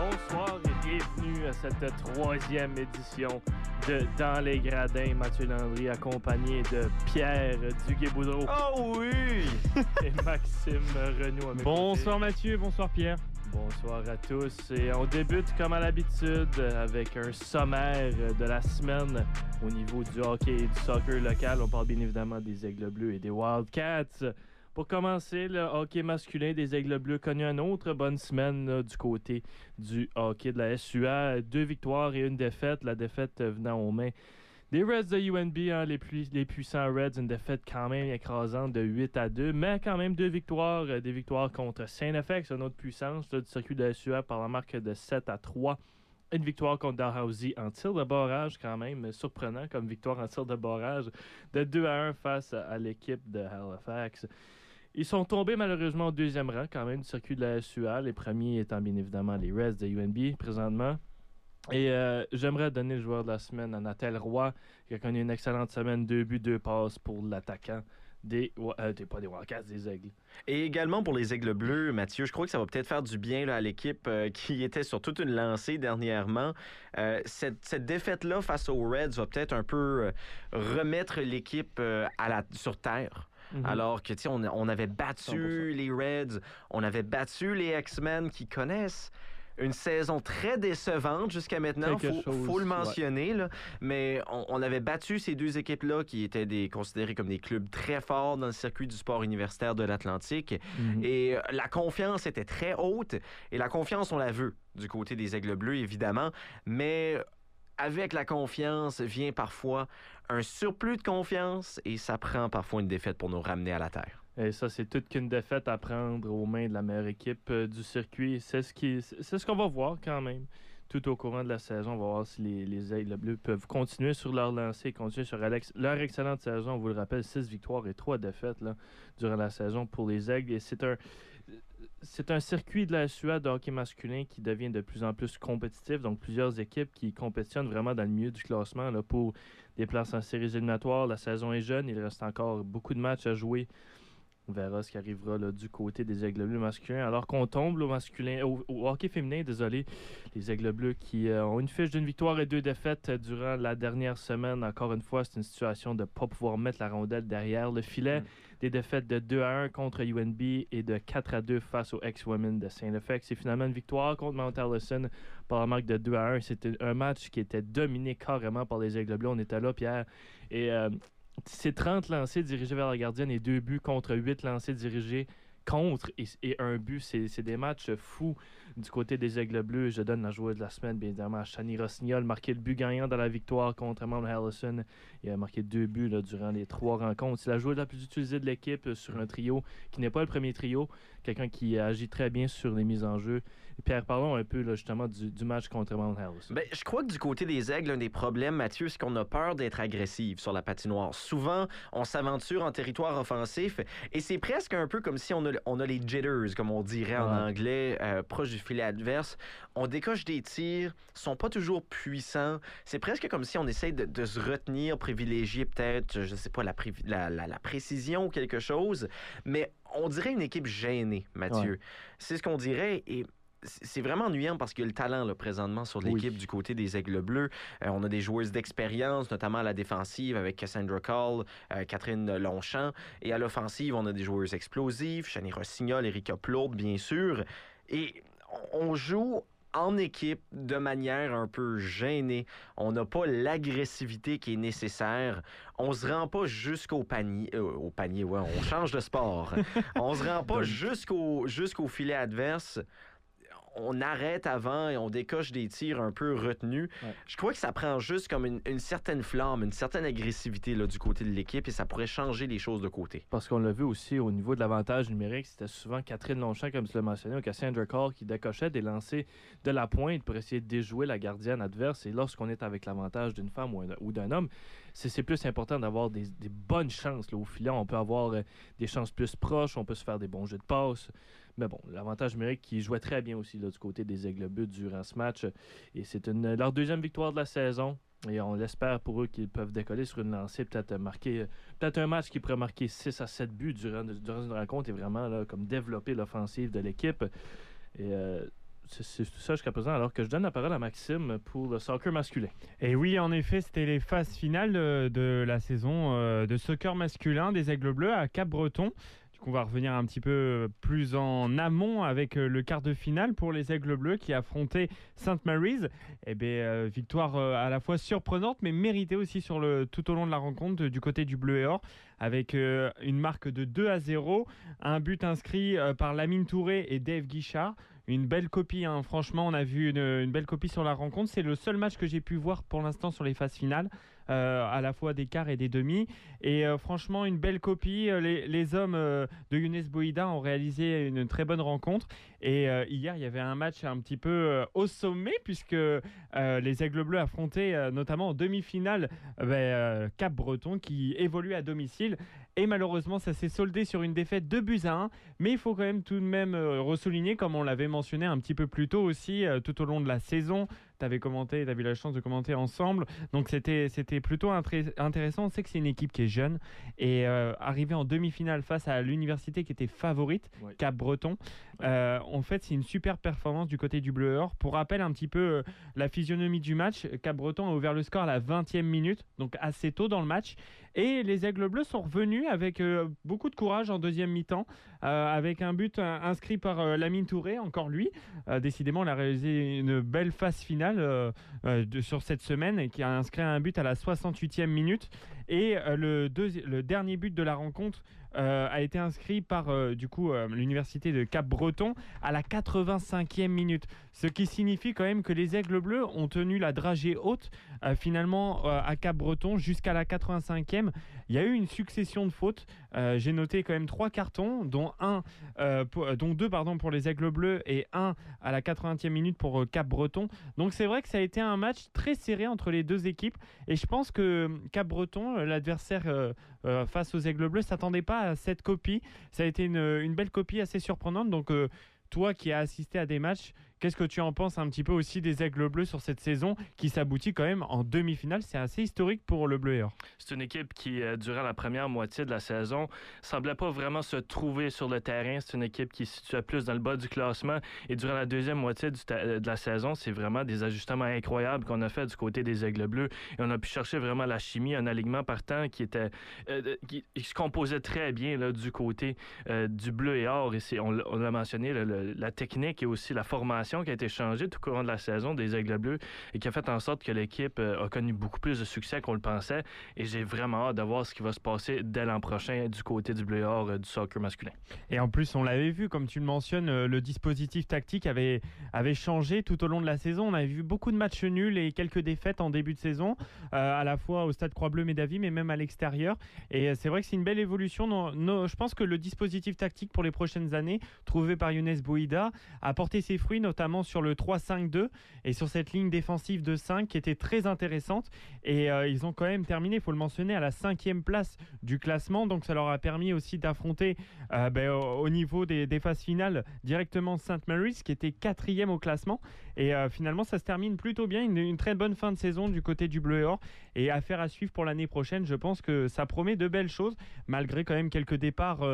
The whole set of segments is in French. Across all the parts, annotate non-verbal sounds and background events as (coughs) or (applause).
Bonsoir et bienvenue à cette troisième édition de Dans les Gradins. Mathieu Landry accompagné de Pierre Duguay-Boudreau Oh oui! (laughs) et Maxime Renaud. Bonsoir côtés. Mathieu, bonsoir Pierre. Bonsoir à tous. Et on débute comme à l'habitude avec un sommaire de la semaine au niveau du hockey et du soccer local. On parle bien évidemment des Aigles Bleus et des Wildcats. Pour commencer, le hockey masculin des Aigles Bleus connu une autre bonne semaine du côté du hockey de la SUA. Deux victoires et une défaite. La défaite venant aux mains des Reds de UNB, hein, les, plus- les puissants Reds, une défaite quand même écrasante de 8 à 2, mais quand même deux victoires, euh, des victoires contre Saint-Effect, une autre puissance du circuit de la SUA par la marque de 7 à 3. Une victoire contre Dalhousie en tir de barrage, quand même surprenant comme victoire en tir de barrage, de 2 à 1 face à l'équipe de Halifax. Ils sont tombés malheureusement au deuxième rang quand même du circuit de la SUA, les premiers étant bien évidemment les Reds de UNB présentement. Et euh, j'aimerais donner le joueur de la semaine à Nathel Roy, qui a connu une excellente semaine, deux buts, deux passes pour l'attaquant des, euh, des- pas des Wildcats, des Aigles. Et également pour les Aigles Bleus, Mathieu, je crois que ça va peut-être faire du bien à l'équipe euh, (laughs) qui était sur toute une lancée dernièrement. Cette cette défaite-là face aux Reds va peut-être un peu remettre l'équipe sur terre. Mhm. Alors que, tu sais, on, on avait battu 100%. les Reds, on avait battu les X-Men qui connaissent une saison très décevante jusqu'à maintenant, faut, chose, faut le ouais. mentionner, là. mais on, on avait battu ces deux équipes-là qui étaient des, considérées comme des clubs très forts dans le circuit du sport universitaire de l'Atlantique. Mhm. Et euh, la confiance était très haute. Et la confiance, on la veut du côté des Aigles Bleus, évidemment. Mais avec la confiance vient parfois un surplus de confiance et ça prend parfois une défaite pour nous ramener à la terre. Et ça, c'est toute qu'une défaite à prendre aux mains de la meilleure équipe euh, du circuit. C'est ce qu'on va voir quand même. Tout au courant de la saison, on va voir si les, les Aigles Bleus peuvent continuer sur leur lancée, continuer sur Alex- leur excellente saison. On vous le rappelle, 6 victoires et 3 défaites durant la saison pour les Aigles. Et c'est un, c'est un circuit de la Suède de hockey masculin qui devient de plus en plus compétitif. Donc, plusieurs équipes qui compétitionnent vraiment dans le milieu du classement pour des places en séries éliminatoires. La saison est jeune, il reste encore beaucoup de matchs à jouer. On verra ce qui arrivera là, du côté des Aigles Bleus masculins. Alors qu'on tombe là, au, masculin, au, au hockey féminin, désolé, les Aigles Bleus qui euh, ont une fiche d'une victoire et deux défaites euh, durant la dernière semaine. Encore une fois, c'est une situation de ne pas pouvoir mettre la rondelle derrière le filet. Mm. Des défaites de 2 à 1 contre UNB et de 4 à 2 face aux ex-women de Saint-Effect. C'est finalement une victoire contre Mount Allison par la marque de 2 à 1. C'était un match qui était dominé carrément par les Aigles Bleus. On était là, Pierre. Et euh, c'est 30 lancés dirigés vers la gardienne et deux buts contre 8 lancés dirigés contre et, et un but. C'est des matchs fous du côté des Aigles Bleus. Je donne la joueuse de la semaine, bien évidemment, à Shani Rossignol, marqué le but gagnant dans la victoire contre Mount Allison. Il a marqué deux buts là, durant les trois rencontres. C'est la joueuse la plus utilisée de l'équipe euh, sur un trio qui n'est pas le premier trio. Quelqu'un qui agit très bien sur les mises en jeu. Pierre, parlons un peu là, justement du, du match contre Mount Allison. Ben, je crois que du côté des Aigles, un des problèmes, Mathieu, c'est qu'on a peur d'être agressif sur la patinoire. Souvent, on s'aventure en territoire offensif et c'est presque un peu comme si on a, on a les jitters, comme on dirait en anglais, euh, proche du filet adverse. On décoche des tirs, sont pas toujours puissants. C'est presque comme si on essaye de, de se retenir, privilégier peut-être, je sais pas, la, prévi- la, la- la précision ou quelque chose. Mais on dirait une équipe gênée, Mathieu. C'est ce qu'on dirait et c'est vraiment ennuyant parce qu'il y a le talent là, présentement sur Oui. l'équipe du côté des Aigles Bleus. Euh, on a des joueuses d'expérience, notamment à la défensive avec Cassandra Call, euh, Catherine Longchamp. Et à l'offensive, on a des joueuses explosives, Chani Rossignol, Erika Plourde, bien sûr. Et on joue en équipe de manière un peu gênée. On n'a pas l'agressivité qui est nécessaire. On se rend pas jusqu'au panier. euh, au panier, ouais, on change de sport. (laughs) on se rend pas jusqu'au jusqu'au filet adverse. On arrête avant et on décoche des tirs un peu retenus. Ouais. Je crois que ça prend juste comme une, une certaine flamme, une certaine agressivité là, du côté de l'équipe et ça pourrait changer les choses de côté. Parce qu'on l'a vu aussi au niveau de l'avantage numérique, c'était souvent Catherine Longchamp, comme tu l'as mentionné, ou Cassandra Call qui décochait des lancers de la pointe pour essayer de déjouer la gardienne adverse. Et lorsqu'on est avec l'avantage d'une femme ou, un- ou d'un homme, c'est plus important d'avoir des, des bonnes chances là, au filet. On peut avoir euh, des chances plus proches, on peut se faire des bons jeux de passe. Mais bon, l'avantage numérique qui jouait très bien aussi là, du côté des Aigles Bleus durant ce match. Et c'est leur deuxième victoire de la saison. Et on l'espère pour eux qu'ils peuvent décoller sur une lancée, peut-être marquer, peut-être un match qui pourrait marquer 6 à 7 buts durant, une rencontre et vraiment comme développer l'offensive de l'équipe. Et euh, c'est tout ça jusqu'à présent, alors que je donne la parole à Maxime pour le soccer masculin. Et oui, en effet, c'était les phases finales de la saison de soccer masculin des Aigles Bleus à Cap-Breton. On va revenir un petit peu plus en amont avec euh, le quart de finale pour les Aigles Bleus qui affrontaient St. Mary's. Eh bien, euh, victoire euh, à la fois surprenante mais méritée aussi sur le, tout au long de la rencontre du côté du Bleu et Or avec une marque de 2 à 0, un but inscrit par Lamine Touré et Dave Guichard une belle copie. Hein. Franchement, on a vu une, belle copie sur la rencontre. C'est le seul match que j'ai pu voir pour l'instant sur les phases finales. Euh, à la fois des quarts et des demi. Et euh, franchement, une belle copie. Euh, les, hommes de Younes Boïda ont réalisé une très bonne rencontre. Et hier, il y avait un match un petit peu au sommet, puisque les Aigles Bleus affrontaient notamment en demi-finale ben, Cap Breton, qui évolue à domicile. Et malheureusement, ça s'est soldé sur une défaite de buts à 1. Mais il faut quand même tout de même ressouligner, comme on l'avait mentionné un petit peu plus tôt aussi, tout au long de la saison, tu avais commenté, tu as eu la chance de commenter ensemble. Donc c'était plutôt intéressant. On sait que c'est une équipe qui est jeune et euh, arrivé en demi-finale face à l'université qui était favorite, Cap Breton. Euh, en fait, c'est une super performance du côté du Bleu Or. Pour rappel, un petit peu euh, la physionomie du match, Cap Breton a ouvert le score à la 20e minute, donc assez tôt dans le match. Et les Aigles Bleus sont revenus avec beaucoup de courage en deuxième mi-temps, avec un but inscrit par Lamine Touré, encore lui. décidément, il a réalisé une belle phase finale euh, euh, sur cette semaine qui a inscrit un but à la 68e minute. Et euh, le dernier but de la rencontre a été inscrit par du coup l'université de Cap-Breton à la 85e minute. Ce qui signifie quand même que les Aigles Bleus ont tenu la dragée haute finalement à Cap-Breton jusqu'à la 85e. Il y a eu une succession de fautes. J'ai noté quand même trois cartons, dont un, dont deux pardon pour les Aigles Bleus et un à la 80e minute pour Cap-Breton. Donc c'est vrai que ça a été un match très serré entre les deux équipes et je pense que Cap-Breton, euh, l'adversaire euh, euh, face aux Aigles Bleus, s'attendait pas cette copie. Ça a été une, belle copie assez surprenante. Donc toi qui as assisté à des matchs, Qu'est-ce que tu en penses un petit peu aussi des Aigles Bleus sur cette saison qui s'aboutit quand même en demi-finale? C'est assez historique pour le Bleu et Or. C'est une équipe qui, euh, durant la première moitié de la saison, semblait pas vraiment se trouver sur le terrain. C'est une équipe qui se situait plus dans le bas du classement. Et durant la deuxième moitié de la saison, c'est vraiment des ajustements incroyables qu'on a fait du côté des Aigles Bleus. Et on a pu chercher vraiment la chimie, un alignement partant qui était euh, qui, se composait très bien là, du côté euh, du Bleu et Or. Et on, on l'a mentionné, la technique et aussi la formation qui a été changée tout au long de la saison des Aigles Bleus et qui a fait en sorte que l'équipe euh, a connu beaucoup plus de succès qu'on le pensait. Et j'ai vraiment hâte de voir ce qui va se passer dès l'an prochain du côté du bleu or euh, du soccer masculin. Et en plus, on l'avait vu, comme tu le mentionnes, euh, le dispositif tactique avait, avait changé tout au long de la saison. On avait vu beaucoup de matchs nuls et quelques défaites en début de saison, à la fois au stade Croix-Bleu Médavie, mais même à l'extérieur. Et c'est vrai que c'est une belle évolution. je pense que le dispositif tactique pour les prochaines années, trouvé par Younes Bouida, a porté ses fruits, notamment notamment sur le 3-5-2 et sur cette ligne défensive de 5 qui était très intéressante. Et euh, ils ont quand même terminé, il faut le mentionner, à la cinquième place du classement. Donc ça leur a permis aussi d'affronter euh, ben, au, niveau des, phases finales directement St. Mary's qui était quatrième au classement. Et euh, finalement, ça se termine plutôt bien. Une, une, très bonne fin de saison du côté du Bleu et Or. Et affaire à suivre pour l'année prochaine. Je pense que ça promet de belles choses, malgré quand même quelques départs,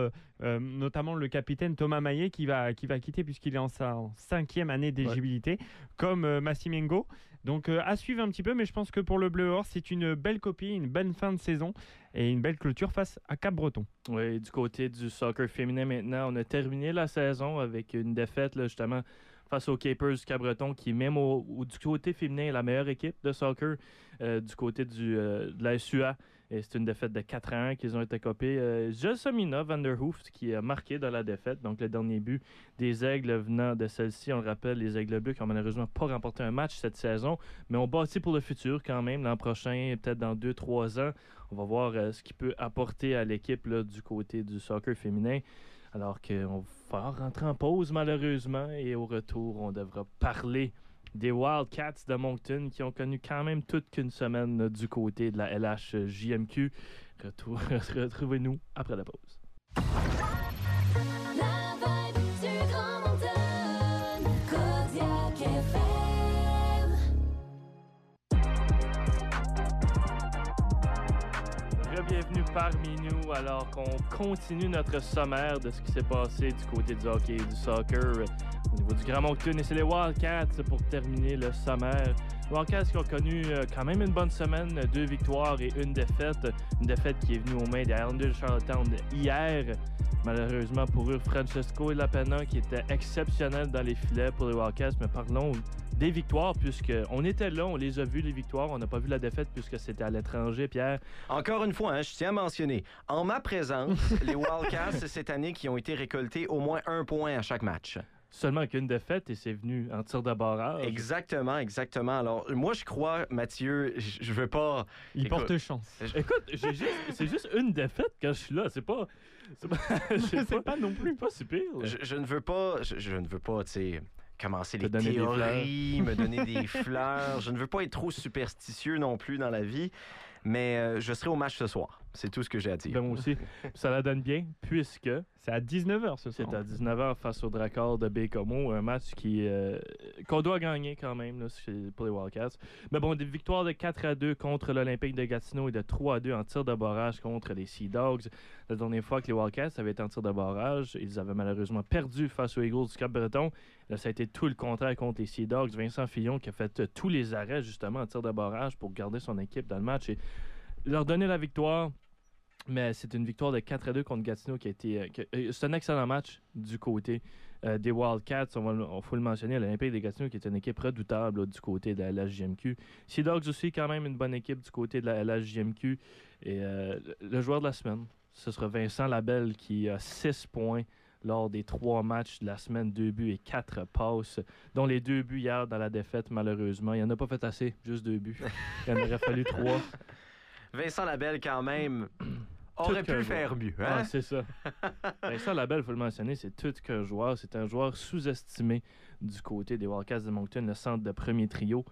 notamment le capitaine Thomas Maillet qui va, qui va quitter puisqu'il est en sa cinquième année d'éligibilité, comme euh, Massimengo. Donc euh, à suivre un petit peu, mais je pense que pour le Bleu Or, c'est une belle copie, une bonne fin de saison et une belle clôture face à Cap-Breton. Oui, du côté du soccer féminin maintenant, on a terminé la saison avec une défaite là, justement face aux Capers du Cap-Breton, qui même au, du côté féminin est la meilleure équipe de soccer euh, du côté du, de la SUA. C'est une défaite de 4 ans qu'ils ont été copés. Euh, van der Hooft qui a marqué dans la défaite, donc le dernier but des Aigles venant de celle-ci. On le rappelle, les Aigles Bleus qui n'ont malheureusement pas remporté un match cette saison, mais on bâtit pour le futur quand même, l'an prochain, peut-être dans 2-3 ans. On va voir euh, ce qu'il peut apporter à l'équipe du côté du soccer féminin. Alors qu'on va rentrer en pause malheureusement et au retour, on devra parler des Wildcats de Moncton qui ont connu quand même toute qu'une semaine du côté de la LHJMQ. (laughs) Retrouvez-nous après la pause. Parmi nous alors qu'on continue notre sommaire de ce qui s'est passé du côté du hockey et du soccer au niveau du Grand Moncton. Et c'est les Wildcats pour terminer le sommaire. Wildcats qui ont connu euh, quand même une bonne semaine, deux victoires et une défaite. Une défaite qui est venue aux mains des Islanders de Charlottetown hier. Malheureusement pour eux, Francesco Lapena qui était exceptionnel dans les filets pour les Wildcats. Mais parlons des victoires, puisque on était là, on les a vus, les victoires. On n'a pas vu la défaite puisque c'était à l'étranger, Pierre. Encore une fois, hein, je tiens à mentionner, en ma présence, les Wildcats (laughs) cette année qui ont été récoltés au moins un point à chaque match. Seulement qu'une défaite et c'est venu en tir de barrage. Exactement, exactement. Alors, moi, je crois, Mathieu, je veux pas. Il Écoute, porte chance. Écoute, juste- c'est juste une défaite quand je suis là. C'est pas. C'est pas, (laughs) je sais C'est pas non plus. pas si pire. là. Je, je ne veux pas, je, je ne veux pas, tu sais, commencer les théories, me donner des (laughs) fleurs. Je ne veux pas être trop superstitieux non plus dans la vie, mais euh, je serai au match ce soir. C'est tout ce que j'ai à dire. Ben, moi aussi. Ça la donne bien, puisque C'est à 19h ce soir. c'est à 19h face au Dracard de Bécomo, un match qui euh, qu'on doit gagner quand même là, pour les Wildcats. Mais bon, des victoires de 4 à 2 contre l'Olympique de Gatineau et de 3 à 2 en tir de barrage contre les Sea Dogs. La dernière fois que les Wildcats avaient été en tir de barrage, ils avaient malheureusement perdu face aux Eagles du Cap-Breton. Ça a été tout le contraire contre les Sea Dogs. Vincent Fillon qui a fait euh, tous les arrêts justement en tir de barrage pour garder son équipe dans le match et leur donner la victoire. Mais c'est une victoire de 4 à 2 contre Gatineau qui a été. euh, euh, c'est un excellent match du côté des Wildcats. On on faut le mentionner, l'Olympique des Gatineau qui est une équipe redoutable du côté de la LHJMQ. Sea Dogs aussi, quand même, une bonne équipe du côté de la LHJMQ. Et le joueur de la semaine, ce sera Vincent Labelle qui a 6 points lors des trois matchs de la semaine, deux buts et quatre passes, dont les deux buts hier dans la défaite, malheureusement. Il n'en a pas fait assez, juste deux buts. Il en aurait fallu trois. (laughs) Vincent Labelle, quand même, aurait pu joueur. faire mieux. Ah, c'est ça. (laughs) Vincent Labelle, il faut le mentionner, c'est tout qu'un joueur. C'est un joueur sous-estimé du côté des Wildcats de Moncton, le centre de premier trio.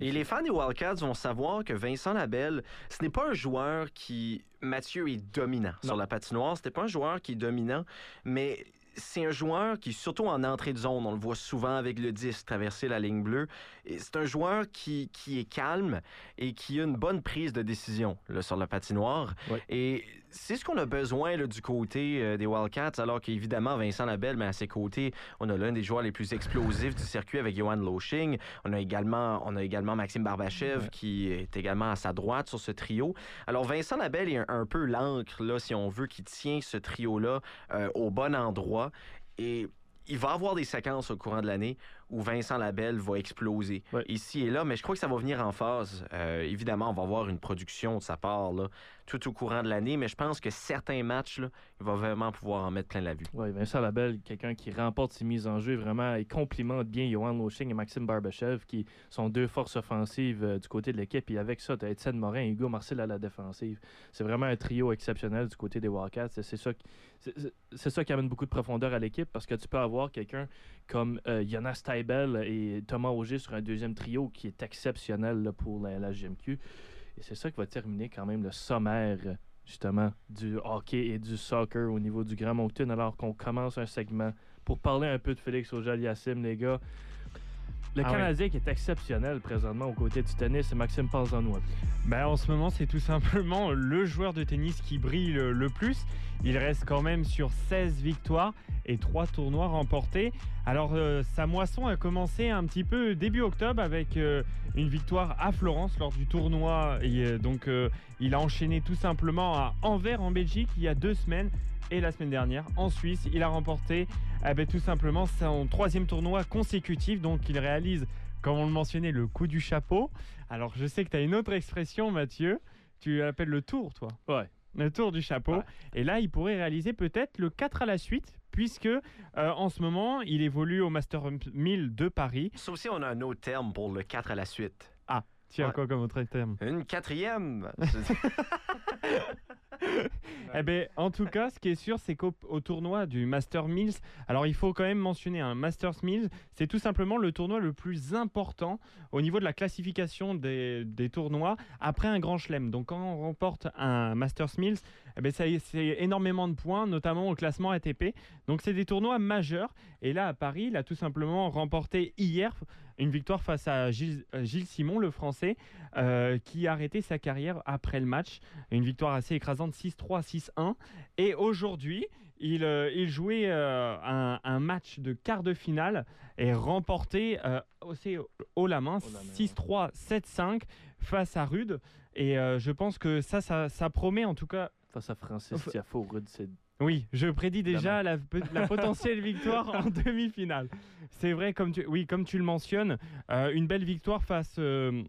Et les fans des Wildcats vont savoir que Vincent Labelle, ce n'est pas un joueur qui, Mathieu, est dominant sur la patinoire. Ce n'est pas un joueur qui est dominant, mais c'est un joueur qui, surtout en entrée de zone, on le voit souvent avec le 10 traverser la ligne bleue. C'est un joueur qui, qui est calme et qui a une bonne prise de décision là, sur la patinoire. Et c'est ce qu'on a besoin là, du côté euh, des Wildcats, alors qu'évidemment, Vincent Labelle, mais à ses côtés, on a l'un des joueurs les plus explosifs du circuit avec Johan Loshing. On a également, on a également Maxime Barbachev Ouais. qui est également à sa droite sur ce trio. Alors Vincent Labelle est un, un peu l'encre, là, si on veut, qui tient ce trio-là euh, au bon endroit. Et il va avoir des séquences au courant de l'année où Vincent Labelle va exploser Ouais. ici et là, mais je crois que ça va venir en phase. Euh, évidemment, on va avoir une production de sa part là, tout au courant de l'année, mais je pense que certains matchs, il va vraiment pouvoir en mettre plein la vue. Oui, Vincent Labelle, quelqu'un qui remporte ses mises en jeu vraiment et complimente bien Johan Loshing et Maxime Barbachev, qui sont deux forces offensives euh, du côté de l'équipe. Et avec ça, tu as Étienne Morin et Hugo Marcel à la défensive. C'est vraiment un trio exceptionnel du côté des Wildcats. C'est ça, qui- amène beaucoup de profondeur à l'équipe parce que tu peux avoir quelqu'un comme euh, Jonas Taibel et Thomas Auger sur un deuxième trio qui est exceptionnel pour la, la GMQ. Et c'est ça qui va terminer quand même le sommaire justement du hockey et du soccer au niveau du Grand Moncton alors qu'on commence un segment pour parler un peu de Félix Auger-Aliassime, les gars. Le Ah ouais. Canadien qui est exceptionnel présentement aux côtés du tennis, c'est Maxime Panzano. Ben, en ce moment, c'est tout simplement le joueur de tennis qui brille le, plus. Il reste quand même sur 16 victoires et 3 tournois remportés. Alors, euh, sa moisson a commencé un petit peu début octobre avec euh, une victoire à Florence lors du tournoi. Et, euh, donc, il a enchaîné tout simplement à Anvers en Belgique il y a deux semaines. Et la semaine dernière, en Suisse, il a remporté eh ben, tout simplement son troisième tournoi consécutif. Donc, il réalise, comme on le mentionnait, le coup du chapeau. Alors, je sais que tu as une autre expression, Mathieu. Tu l'appelles le tour, toi. Ouais. Le tour du chapeau. Ouais. Et là, il pourrait réaliser peut-être le 4 à la suite, puisque euh, en ce moment, il évolue au Master 1000 de Paris. Ça aussi, on a un autre terme pour le 4 à la suite. Tu as Ouais. quoi comme autre terme? Une quatrième. (laughs) (laughs) (laughs) Eh ben, en tout cas, ce qui est sûr, c'est qu'au au tournoi du Master Mills, alors il faut quand même mentionner un Masters Mills, c'est tout simplement le tournoi le plus important au niveau de la classification des, des tournois après un Grand Chelem. Donc quand on remporte un Masters Mills, eh ben, c'est énormément de points, notamment au classement ATP. Donc c'est des tournois majeurs. Et là, à Paris, il a tout simplement remporté hier une victoire face à Gilles, euh, Gilles Simon, le Français, euh, qui a arrêté sa carrière après le match. Une victoire assez écrasante 6-3, 6-1. Et aujourd'hui, il, euh, il jouait euh, un, un match de quart de finale et remporté aussi haut la main, Haut la main, 6-3, 7-5 face à Rude. Et je pense que ça, ça, ça promet en tout cas. Face à Francis Tiafoe, Rude, c'est Oui, je prédis déjà la, potentielle (laughs) victoire en demi-finale. C'est vrai, comme tu, oui, comme tu le mentionnes, euh, une belle victoire face, euh,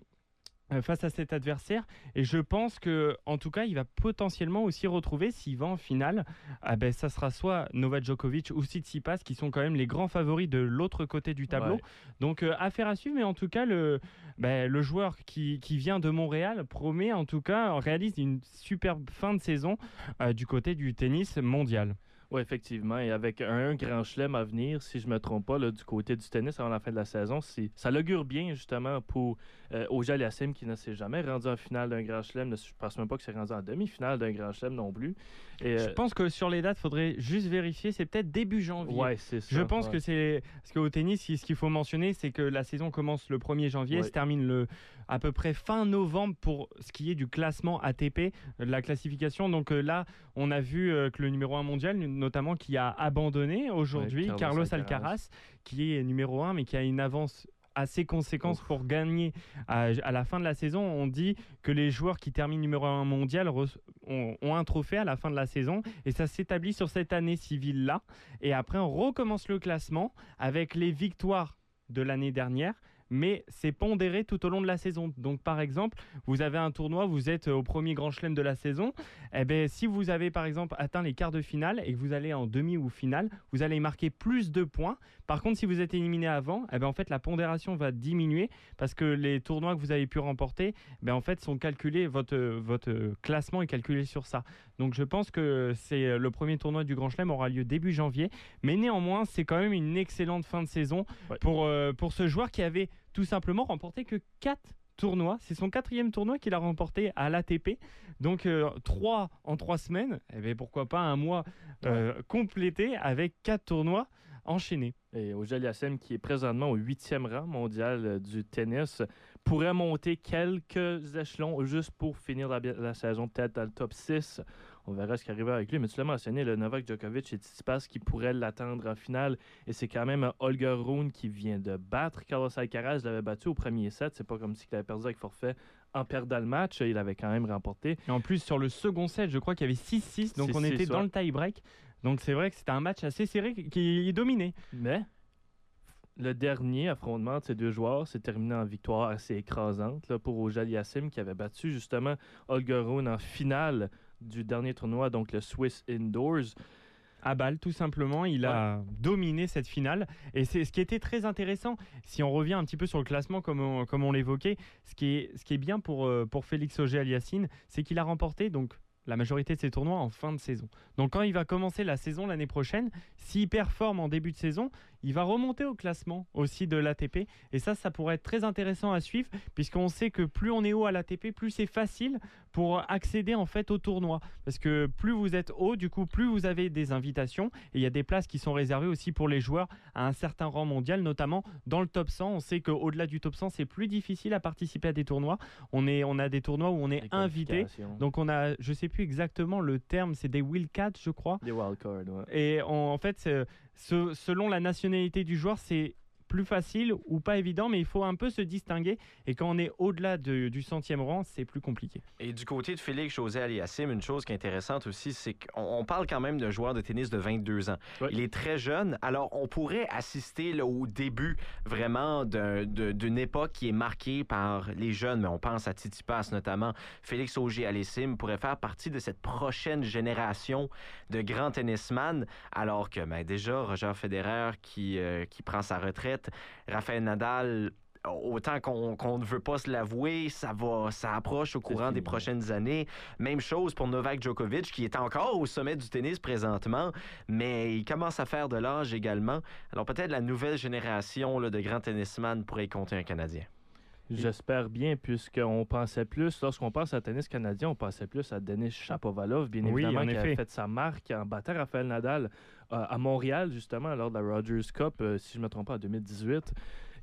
face à cet adversaire. Et je pense que, en tout cas, il va potentiellement aussi retrouver, s'il va en finale, ah ben, ça sera soit Novak Djokovic ou Tsitsipas, qui sont quand même les grands favoris de l'autre côté du tableau. Ouais. Donc, euh, affaire à suivre, mais en tout cas, le, ben, le joueur qui, qui vient de Montréal promet, en tout cas, réalise une superbe fin de saison euh, du côté du tennis mondial. Oui, effectivement. Et avec un, grand chelem à venir, si je ne me trompe pas, là, du côté du tennis avant la fin de la saison, ça l'augure bien justement pour euh, Oja Aliassim qui ne s'est jamais rendu en finale d'un grand chelem. Je pense même pas que c'est rendu en demi-finale d'un grand chelem non plus. Et, Je euh, pense que sur les dates, faudrait juste vérifier. C'est peut-être début janvier. ouais, c'est ça. Je pense ouais. que c'est parce qu'au tennis, ce qu'il faut mentionner, c'est que la saison commence le 1er janvier, Ouais. se termine le à peu près fin novembre pour ce qui est du classement ATP, euh, de la classification. Donc euh, là, on a vu que le numéro 1 mondial, notamment qui a abandonné aujourd'hui, Carlos Alcaraz. Alcaraz, qui est numéro 1, mais qui a une avance assez conséquente Ouf. pour gagner à, à la fin de la saison. On dit que les joueurs qui terminent numéro 1 mondial ont un trophée à la fin de la saison et ça s'établit sur cette année civile-là. Et après, on recommence le classement avec les victoires de l'année dernière. Mais c'est pondéré tout au long de la saison. Donc, par exemple, vous avez un tournoi, vous êtes au premier grand chelem de la saison. Eh ben, si vous avez, par exemple, atteint les quarts de finale et que vous allez en demi ou finale, vous allez marquer plus de points. Par contre, si vous êtes éliminé avant, eh ben, en fait, la pondération va diminuer parce que les tournois que vous avez pu remporter, ben, en fait, sont calculés, votre, votre classement est calculé sur ça. Donc, je pense que c'est le premier tournoi du Grand Chelem aura lieu début janvier. Mais néanmoins, c'est quand même une excellente fin de saison Ouais. pour, euh, pour ce joueur qui avait tout simplement remporté que 4 tournois. C'est son quatrième tournoi qu'il a remporté à l'ATP. Donc, 3 en 3 semaines. Et bien, pourquoi pas un mois euh, complété avec 4 tournois enchaînés. Et Oja Aliassim, qui est présentement au huitième rang mondial euh, du tennis, pourrait monter quelques échelons juste pour finir la, la saison, peut-être dans le top 6. On verra ce qui arrivera avec lui. Mais tu l'as mentionné, le Novak Djokovic et Tsitsipas qui pourraient l'attendre en finale. Et c'est quand même Holger Rune qui vient de battre Carlos Alcaraz. Il l'avait battu au premier set. C'est pas comme s'il avait perdu avec forfait en perdant le match. Il avait quand même remporté. Et en plus, sur le second set, je crois qu'il y avait 6-6. Donc, on 6-6, était dans le tie-break. Donc, c'est vrai que c'était un match assez serré qui est dominé. Mais le dernier affrontement de ces deux joueurs s'est terminé en victoire assez écrasante là, pour Oja Aliassim qui avait battu justement Holger Rune en finale du dernier tournoi, donc le Swiss Indoors. à Bâle, tout simplement. Il a dominé cette finale. Et c'est ce qui était très intéressant. Si on revient un petit peu sur le classement, comme on, comme on l'évoquait, ce, qui est- ce qui est bien pour, euh, pour Félix Auger-Aliassime, c'est qu'il a remporté donc, la majorité de ses tournois en fin de saison. Donc quand il va commencer la saison l'année prochaine, s'il performe en début de saison, il va remonter au classement aussi de l'ATP. Et ça, ça pourrait être très intéressant à suivre, puisqu'on sait que plus on est haut à l'ATP, plus c'est facile pour accéder en fait au tournoi. Parce que plus vous êtes haut, du coup, plus vous avez des invitations. Et il y a des places qui sont réservées aussi pour les joueurs à un certain rang mondial, notamment dans le top 100. On sait qu'au-delà du top 100, c'est plus difficile à participer à des tournois. On, est, on a des tournois où on est invité. Donc on a, je sais plus exactement le terme, c'est des wildcats, je crois. Des wildcards, ouais. Et on- en fait, c'est- selon la nationalité du joueur, c'est plus facile ou pas évident, mais il faut un peu se distinguer. Et quand on est au-delà de- du centième rang, c'est plus compliqué. Et du côté de Félix José Aliassim, une chose qui est intéressante aussi, c'est qu'on on parle quand même d'un joueur de tennis de 22 ans. Ouais. Il est très jeune, alors on pourrait assister là, au début vraiment d'un- de- d'une époque qui est marquée par les jeunes, mais on pense à Tsitsipas notamment. Félix Auger-Aliassime pourrait faire partie de cette prochaine génération de grands tennisman, alors que ben, déjà Roger Federer qui, euh, qui prend sa retraite, Rafael Nadal autant qu'on ne veut pas se l'avouer, ça va, ça approche au courant des prochaines années. Même chose pour Novak Djokovic, qui est encore au sommet du tennis présentement, mais il commence à faire de l'âge également. Alors peut-être la nouvelle génération là, de grands tennisman pourrait compter un Canadien. J'espère bien, puisqu'on pensait plus, lorsqu'on pense à tennis canadien, on pensait plus à Denis Shapovalov, bien Oui, évidemment, en qui a fait sa marque en battant Rafael Nadal euh, à Montréal, justement, lors de la Rogers Cup, euh, si je ne me trompe pas, en 2018.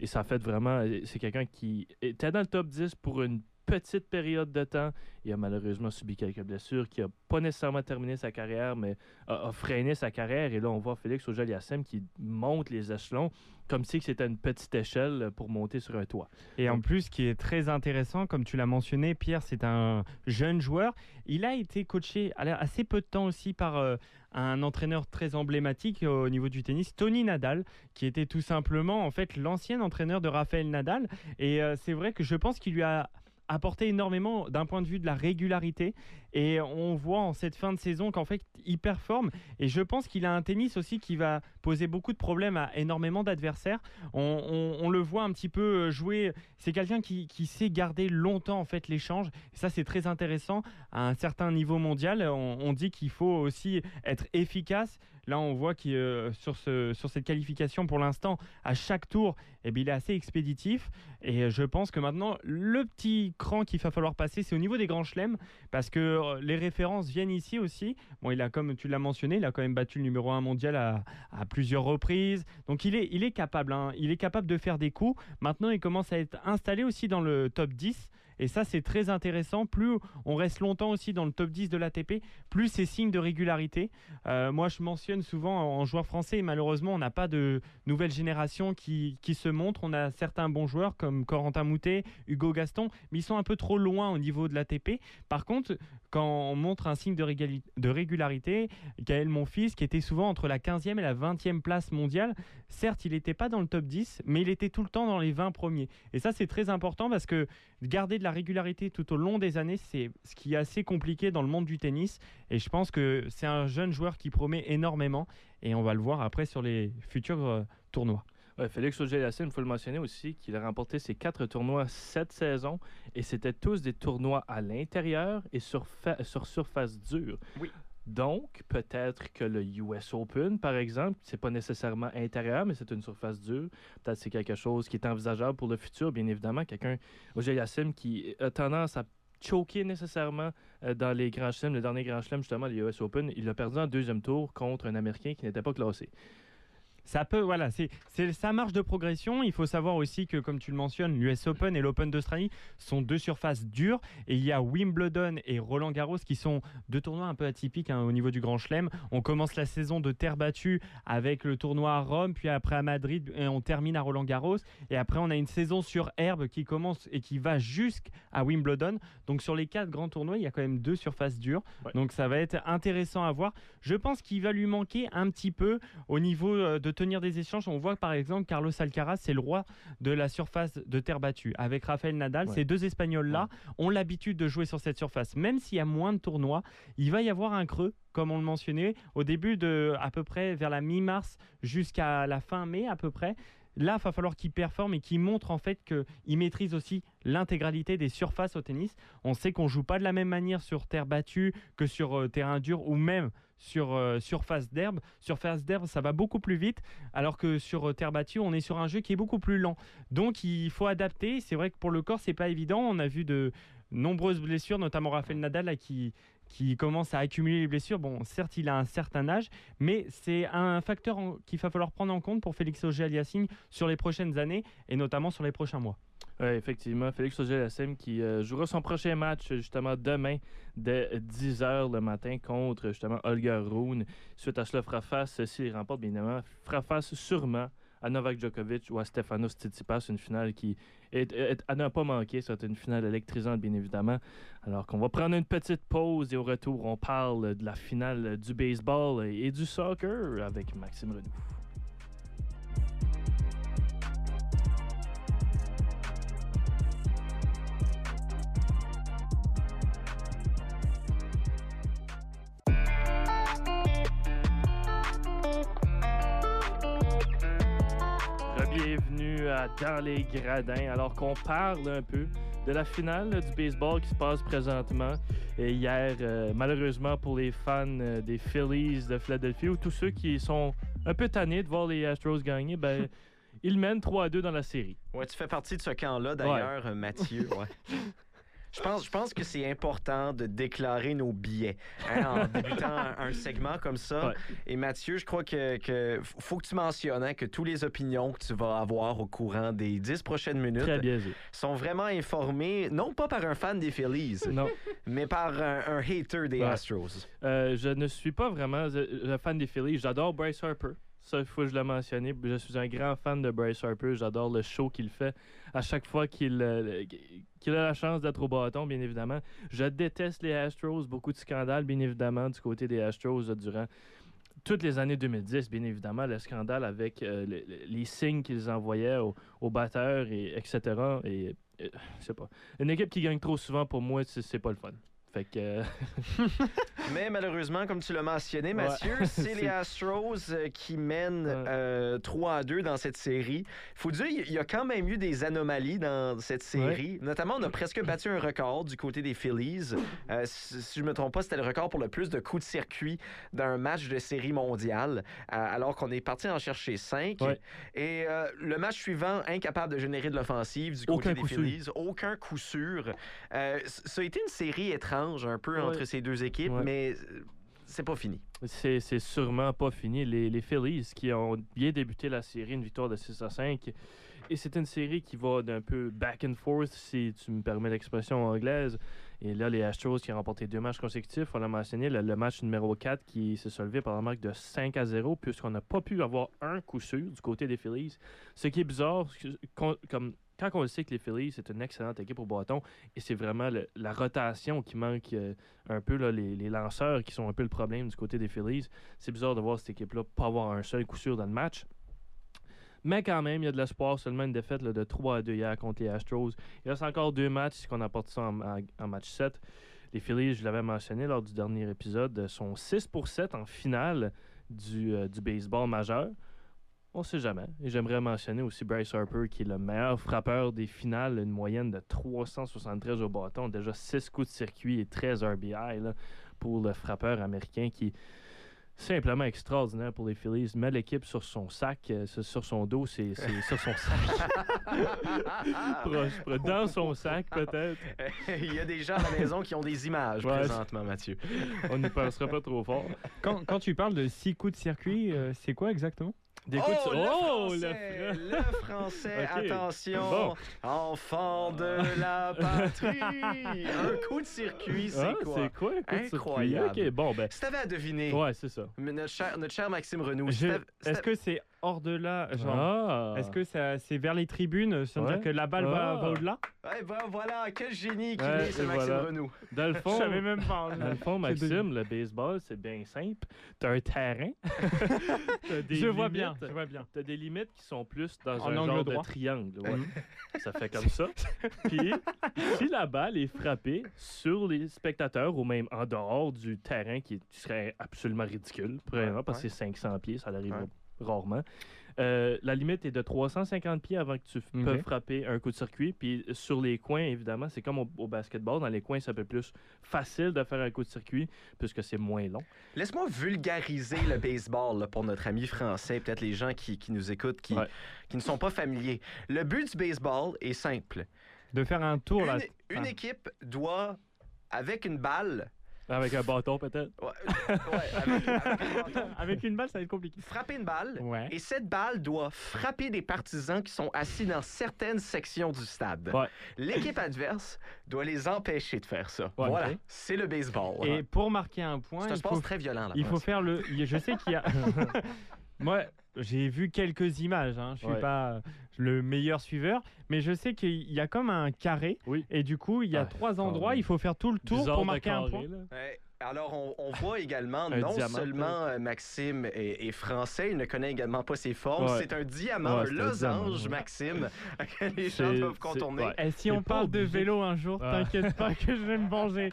Et ça a fait vraiment. C'est quelqu'un qui était dans le top 10 pour une petite période de temps. Il a malheureusement subi quelques blessures qui n'a pas nécessairement terminé sa carrière, mais a, freiné sa carrière. Et là, on voit Félix Auger-Aliassime qui monte les échelons comme si c'était une petite échelle pour monter sur un toit. Et en plus, ce qui est très intéressant, comme tu l'as mentionné, Pierre, c'est un jeune joueur. Il a été coaché assez peu de temps aussi par euh, un entraîneur très emblématique au niveau du tennis, Tony Nadal, qui était tout simplement en fait l'ancien entraîneur de Raphaël Nadal. Et euh, c'est vrai que je pense qu'il lui a apporté énormément d'un point de vue de la régularité. Et on voit en cette fin de saison qu'en fait, il performe. Et je pense qu'il a un tennis aussi qui va poser beaucoup de problèmes à énormément d'adversaires. On, le voit un petit peu euh, jouer. C'est quelqu'un qui, sait garder longtemps en fait l'échange. ça, c'est très intéressant. À un certain niveau mondial, on dit qu'il faut aussi être efficace. Là, on voit que euh, sur, sur cette qualification, pour l'instant, à chaque tour, eh il est assez expéditif. Et je pense que maintenant, le petit cran qu'il va falloir passer, c'est au niveau des grands chelems, parce que euh, les références viennent ici aussi. Bon, il a, comme tu l'as mentionné, il a quand même battu le numéro 1 mondial à, plusieurs reprises. Donc, il est, il est capable. Hein. Il est capable de faire des coups. Maintenant, il commence à être installé aussi dans le top 10. Et ça, c'est très intéressant. Plus on reste longtemps aussi dans le top 10 de l'ATP, plus c'est signe de régularité. Euh, moi, je mentionne souvent en joueur français, malheureusement, on n'a pas de nouvelle génération qui, qui, se montre. On a certains bons joueurs comme Corentin Moutet, Hugo Gaston, mais ils sont un peu trop loin au niveau de l'ATP. Par contre, quand on montre un signe de, régularité, Gaël Monfils, qui était souvent entre la 15e et la 20e place mondiale, certes, il n'était pas dans le top 10, mais il était tout le temps dans les 20 premiers. Et ça, c'est très important parce que garder de la régularité tout au long des années, c'est ce qui est assez compliqué dans le monde du tennis. Et je pense que c'est un jeune joueur qui promet énormément. Et on va le voir après sur les futurs euh, tournois. Félix Auger-Aliassime, il faut le mentionner aussi, qu'il a remporté ses quatre tournois cette saison et c'était tous des tournois à l'intérieur et sur, sur surface dure. Oui. Donc, peut-être que le US Open, par exemple, c'est pas nécessairement intérieur, mais c'est une surface dure. Peut-être c'est quelque chose qui est envisageable pour le futur, bien évidemment. Quelqu'un, Roger Yassim, qui a tendance à choquer nécessairement euh, dans les grands chelems. Le dernier grand chelem, justement, le US Open, il a perdu en deuxième tour contre un Américain qui n'était pas classé ça peut, voilà, c'est sa marge de progression. Il faut savoir aussi que, comme tu le mentionnes, l'US Open et l'Open d'Australie sont deux surfaces dures. Et il y a Wimbledon et Roland Garros qui sont deux tournois un peu atypiques hein, au niveau du Grand Chelem. On commence la saison de terre battue avec le tournoi à Rome, puis après à Madrid, et on termine à Roland Garros. Et après, on a une saison sur herbe qui commence et qui va jusqu'à Wimbledon. Donc sur les quatre grands tournois, il y a quand même deux surfaces dures. Donc ça va être intéressant à voir. Je pense qu'il va lui manquer un petit peu au niveau euh, de tenir des échanges. On voit par exemple Carlos Alcaraz, c'est le roi de la surface de terre battue. Avec Rafael Nadal, ces deux Espagnols-là ont l'habitude de jouer sur cette surface. Même s'il y a moins de tournois, il va y avoir un creux, comme on le mentionnait, au début de à peu près vers la mi-mars jusqu'à la fin mai à peu près. Là, il va falloir qu'il performe et qu'il montre en fait qu'il maîtrise aussi l'intégralité des surfaces au tennis. On sait qu'on joue pas de la même manière sur terre battue que sur euh, terrain dur ou même sur euh, surface d'herbe. Surface d'herbe, ça va beaucoup plus vite, alors que sur euh, terre battue, on est sur un jeu qui est beaucoup plus lent. Donc il faut adapter. C'est vrai que pour le corps, c'est pas évident. On a vu de nombreuses blessures, notamment Rafael Nadal qui qui commence à accumuler les blessures. Bon, certes, il a un certain âge, mais c'est un facteur qu'il va falloir prendre en compte pour Félix Auger-Aliassime sur les prochaines années et notamment sur les prochains mois. Oui, effectivement. Félix Auger-Aliassime qui euh, jouera son prochain match justement demain dès 10h le matin contre justement Olga Rune. Suite à cela, fera face, s'il remporte bien évidemment, fera face sûrement à Novak Djokovic ou à Stefanos Tsitsipas, une finale qui est, est, pas manquer. C'est une finale électrisante, bien évidemment. Alors qu'on va prendre une petite pause et au retour, on parle de la finale du baseball et du soccer avec Maxime Renou. Bienvenue à Dans les Gradins, alors qu'on parle un peu de la finale du baseball qui se passe présentement. Et hier, euh, malheureusement pour les fans euh, des Phillies de Philadelphie ou tous ceux qui sont un peu tannés de voir les Astros gagner, ben, (laughs) ils mènent 3 à 2 dans la série. Ouais, tu fais partie de ce camp-là d'ailleurs, Mathieu. (laughs) Ouais. Je pense, je pense que c'est important de déclarer nos billets hein, en (laughs) débutant un, un segment comme ça. Ouais. Et Mathieu, je crois que, que faut que tu mentionnes hein, que tous les opinions que tu vas avoir au courant des dix prochaines minutes sont vraiment informées, non pas par un fan des Phillies, Non. mais par un, un hater des Ouais. Astros. Euh, je ne suis pas vraiment euh, un fan des Phillies. J'adore Bryce Harper. Ça, il faut que je le mentionne. Je suis un grand fan de Bryce Harper. J'adore le show qu'il fait à chaque fois qu'il euh, a la chance d'être au bâton, bien évidemment. Je déteste les Astros. Beaucoup de scandales, bien évidemment, du côté des Astros euh, durant toutes les années 2010, bien évidemment, le scandale avec euh, le- le- les signes qu'ils envoyaient aux, batteurs, et, etc. Et, je sais pas. Une équipe qui gagne trop souvent, pour moi, c'est pas le fun. Fait que... euh, (laughs) Mais malheureusement, comme tu l'as mentionné, Ouais. Mathieu, (laughs) c'est les Astros euh, qui mènent Ouais. euh, 3 à 2 dans cette série. faut dire, il y a quand même eu des anomalies dans cette série. Notamment, on a presque battu un record du côté des Phillies. Euh, si je ne me trompe pas, c'était le record pour le plus de coups de circuit d'un match de série mondiale, euh, alors qu'on est parti en chercher 5. Ouais. Et euh, le match suivant, incapable de générer de l'offensive du côté Aucun des sûr. Phillies. Aucun coup sûr. Euh, ça a été une série étrange un peu Ouais. entre ces deux équipes, Ouais. mais c'est pas fini. C'est c'est sûrement pas fini. Les, les Phillies qui ont bien débuté la série, une victoire de 6 à 5. Et c'est une série qui va d'un peu back and forth, si tu me permets l'expression anglaise. Et là, les Astros qui ont remporté deux matchs consécutifs, on l'a mentionné, le, le match numéro 4 qui s'est solvé par la marque de 5 à 0, puisqu'on n'a pas pu avoir un coup sûr du côté des Phillies. Ce qui est bizarre, comme quand on le sait que les Phillies, c'est une excellente équipe au bâton, et c'est vraiment la rotation qui manque euh, un peu, les, lanceurs qui sont un peu le problème du côté des Phillies. C'est bizarre de voir cette équipe-là pas avoir un seul coup sûr dans le match. Mais quand même, il y a de l'espoir. Seulement une défaite de 3 à 2 hier contre les Astros. Il reste encore deux matchs si on apporte ça en, match 7. Les Phillies, je l'avais mentionné lors du dernier épisode, sont 6 pour 7 en finale du, euh, du baseball majeur. On sait jamais. Et j'aimerais mentionner aussi Bryce Harper, qui est le meilleur frappeur des finales, une moyenne de 373 au bâton, déjà 6 coups de circuit et 13 RBI là, pour le frappeur américain qui est simplement extraordinaire pour les Phillies. Met l'équipe sur son sac, euh, sur son dos, c'est c'est sur son sac. (laughs) Proche, proche. Dans son sac, peut-être. Il y a des gens à la maison qui ont des images Ouais. présentement, Mathieu. On n'y pensera pas trop fort. Quand, quand tu parles de six coups de circuit, euh, c'est quoi exactement? Des coups de- oh, le Oh, français! le Le français, (laughs) attention! Bon. Enfant de la patrie! (laughs) Un coup de circuit, c'est Ah, quoi? c'est quoi un coup de circuit? Incroyable. Ok, bon, ben. Si t'avais à deviner, Ouais, c'est ça. mais notre, cher, notre cher Maxime Renaud, Je- Est-ce que c'est hors de là genre, Ah. Est-ce que ça- c'est vers les tribunes, sans Ouais. dire que la balle va, Ah. va au-delà? Ouais, ben voilà, quel génie qui Ouais, est ce Maxime voilà. Renaud. Dans le (laughs) Je fond, savais même pas. dans le fond, Maxime, le baseball, c'est bien simple. T'as un terrain. (laughs) T'as des Je vois bien, limites. je vois bien. T'as des limites qui sont plus dans En un angle genre droit. de triangle. ouais. (laughs) Ça fait comme ça. Puis, si la balle est frappée sur les spectateurs ou même en dehors du terrain, qui serait absolument ridicule, premièrement, parce que ouais. c'est 500 pieds, ça arrive Ouais. Rarement. Euh, la limite est de 350 pieds avant que tu f- Ok. peux frapper un coup de circuit. Puis sur les coins, évidemment, c'est comme au, au basketball. Dans les coins, c'est un peu plus facile de faire un coup de circuit puisque c'est moins long. Laisse-moi vulgariser le baseball là, pour notre ami français, peut-être les gens qui, qui nous écoutent, qui, Ouais. qui ne sont pas familiers. Le but du baseball est simple. De faire un tour là. Une, une Ah. équipe doit, avec une balle, Avec un bâton, peut-être. ouais, (laughs) ouais, avec- avec un bâton, Avec une balle, ça va être compliqué. frapper une balle. Ouais. Et cette balle doit frapper des partisans qui sont assis dans certaines sections du stade. Ouais. L'équipe adverse doit les empêcher de faire ça. Ouais, voilà, c'est le baseball. Et pour marquer un point, c'est un sport très violent. Là, il faut faire le. Je sais qu'il y a. (laughs) (laughs) Moi, j'ai vu quelques images. Hein. Je suis Ouais. pas le meilleur suiveur, mais je sais qu'il y a comme un carré. Oui. Et du coup, il y a Ah, trois endroits. Il faut faire tout le tour Bizarre pour marquer un point. Ouais. Alors, on, on voit également, (laughs) non diamant, seulement euh, Maxime est, est français, il ne connaît également pas ses formes. Ouais. C'est un diamant, Ouais, un diamant, losange, ouais. Maxime, (laughs) que les gens c'est- contourner. ouais. Et si on parle de vélo un jour, Ah. t'inquiète pas que je vais me venger.